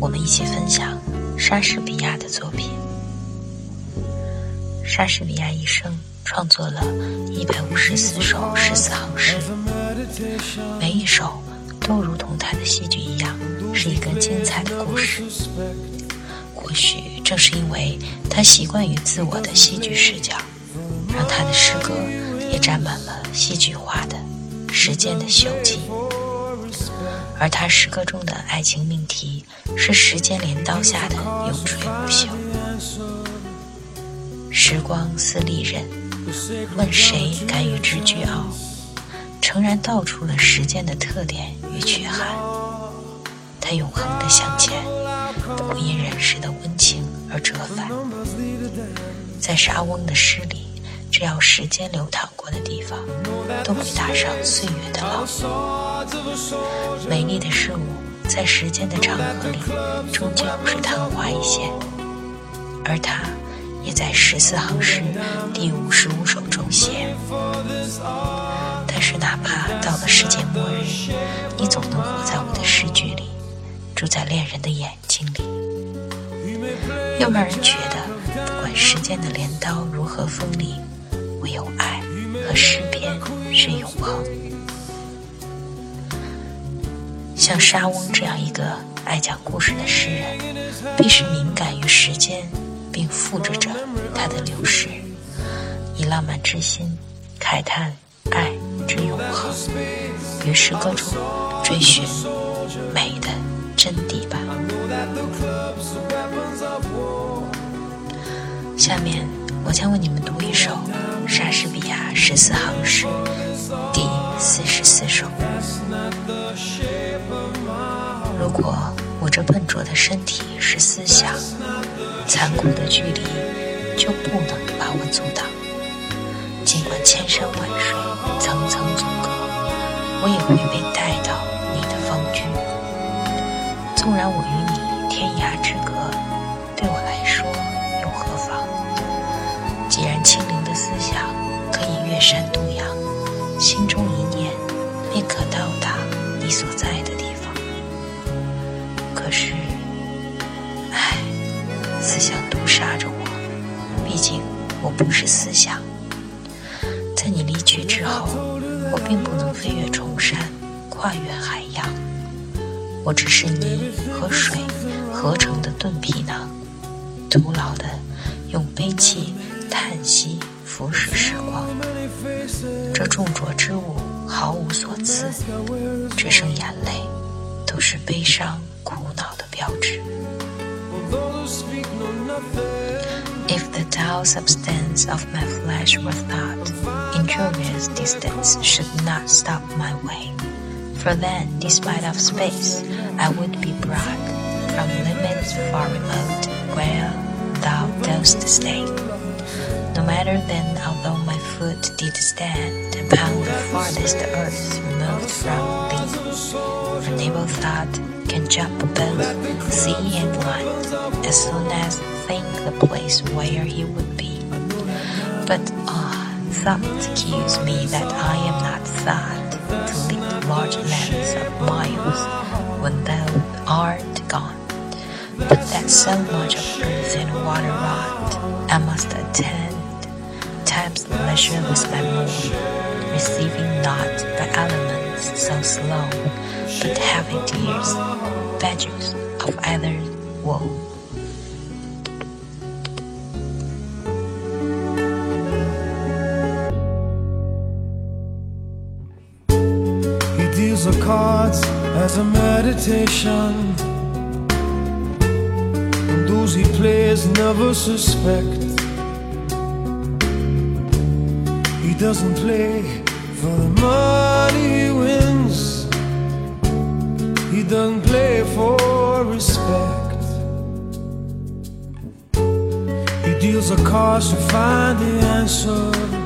我们一起分享莎士比亚的作品。莎士比亚一生创作了一百五十四首十四行诗，每一首都如同他的戏剧一样，是一个精彩的故事。或许正是因为他习惯于自我的戏剧视角，让他的诗歌也沾满了戏剧化的时间的锈迹。而他诗歌中的爱情命题是时间镰刀下的永垂不朽。时光似利刃，问谁敢与之俱傲？诚然道出了时间的特点与缺憾。它永恒的向前，不因人世的温情而折返。在沙翁的诗里，只要时间流淌过的地方，都会打上岁月的烙印。美丽的事物在时间的长河里，终究是昙花一现，而它也在十四行诗第五十五首中写。但是，哪怕到了世界末日，你总能活在我的诗句里，住在恋人的眼睛里，又让人觉得，不管时间的镰刀如何锋利，唯有爱和诗篇是永恒。像沙翁这样一个爱讲故事的诗人，必是敏感于时间，并复制着它的流逝，以浪漫之心慨叹爱之永恒，于诗歌中追寻美的真谛吧。下面我将为你们读一首莎士比亚十四行诗第四十四首。如果我这笨拙的身体是思想，残酷的距离就不能把我阻挡。尽管千山万水层层阻隔，我也会被带到你的方居。纵然我与你天涯之隔，对我来说又何妨？既然清灵的思想可以越山渡洋，心中一念便可到达你所在的地方。不是思想。在你离去之后，我并不能飞越重山，跨越海洋。我只是泥和水合成的钝皮囊，徒劳的用悲泣、叹息腐蚀时光。这重浊之物毫无所赐，只剩眼泪，都是悲伤。苦恼的标志。Dull substance of my flesh were thought, injurious distance should not stop my way. For then, despite of space, I would be brought from limits far remote where thou dost stay. No matter then, although my foot did stand upon the farthest earth removed from thee, for never thought can jump both sea and land as soon as think the place where he would be. But ah, oh, thought kills me that I am not thought to leap large lengths of miles when thou art gone. But that so much of earth and water wrought, I must attend time's leisure measureless by moon, receiving not the elements so slow, but having tears, badges of either woe. The cards as a meditation. And those he plays never suspect. He doesn't play for the money he wins. He doesn't play for respect. He deals the cards to find the answer.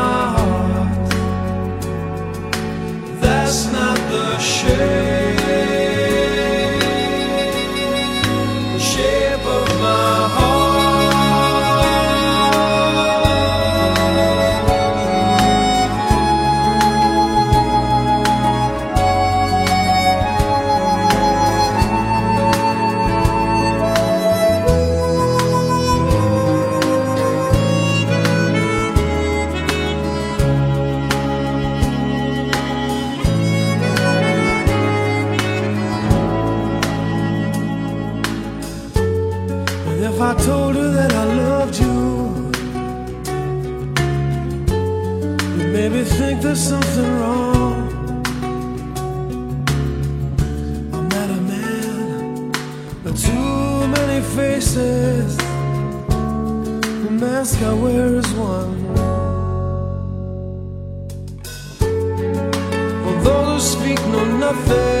faces. The mask I wear is one. For those who speak know nothing.